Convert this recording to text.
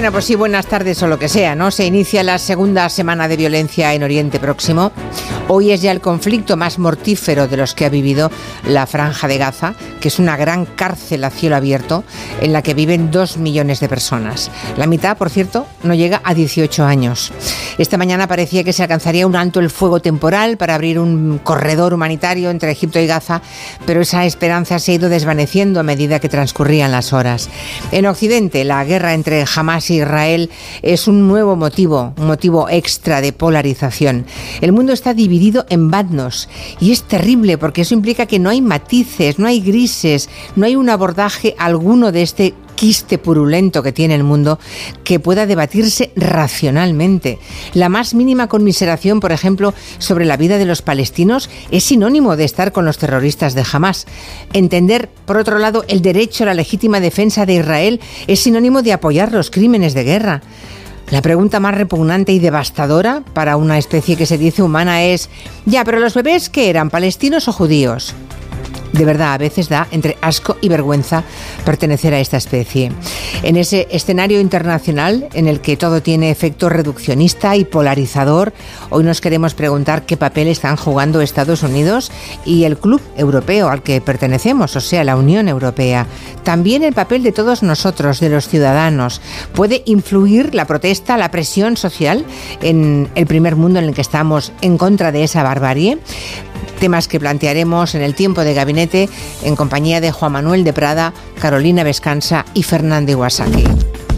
Bueno, pues sí, buenas tardes o lo que sea, ¿no? Se inicia la segunda semana de violencia en Oriente Próximo. Hoy es ya el conflicto más mortífero de los que ha vivido la Franja de Gaza, que es una gran cárcel a cielo abierto en la que viven dos millones de personas. La mitad, por cierto, no llega a 18 años. Esta mañana parecía que se alcanzaría un alto el fuego temporal para abrir un corredor humanitario entre Egipto y Gaza, pero esa esperanza se ha ido desvaneciendo a medida que transcurrían las horas. En Occidente, la guerra entre Hamas Israel es un nuevo motivo, un motivo extra de polarización. El mundo está dividido en bandos y es terrible porque eso implica que no hay matices, no hay grises, no hay un abordaje alguno de este quiste purulento que tiene el mundo que pueda debatirse racionalmente. La más mínima conmiseración, por ejemplo, sobre la vida de los palestinos es sinónimo de estar con los terroristas de Hamas. Entender, por otro lado, el derecho a la legítima defensa de Israel es sinónimo de apoyar los crímenes de guerra. La pregunta más repugnante y devastadora para una especie que se dice humana es, ya, pero los bebés, ¿qué eran, palestinos o judíos? De verdad a veces da entre asco y vergüenza pertenecer a esta especie. En ese escenario internacional en el que todo tiene efecto reduccionista y polarizador, hoy nos queremos preguntar qué papel están jugando Estados Unidos y el club europeo al que pertenecemos, o sea, la Unión Europea. También el papel de todos nosotros, de los ciudadanos. ¿Puede influir la protesta, la presión social en el primer mundo en el que estamos en contra de esa barbarie? Temas que plantearemos en el tiempo de gabinete en compañía de Juan Manuel de Prada, Carolina Vescanza y Fernando Iwasaki.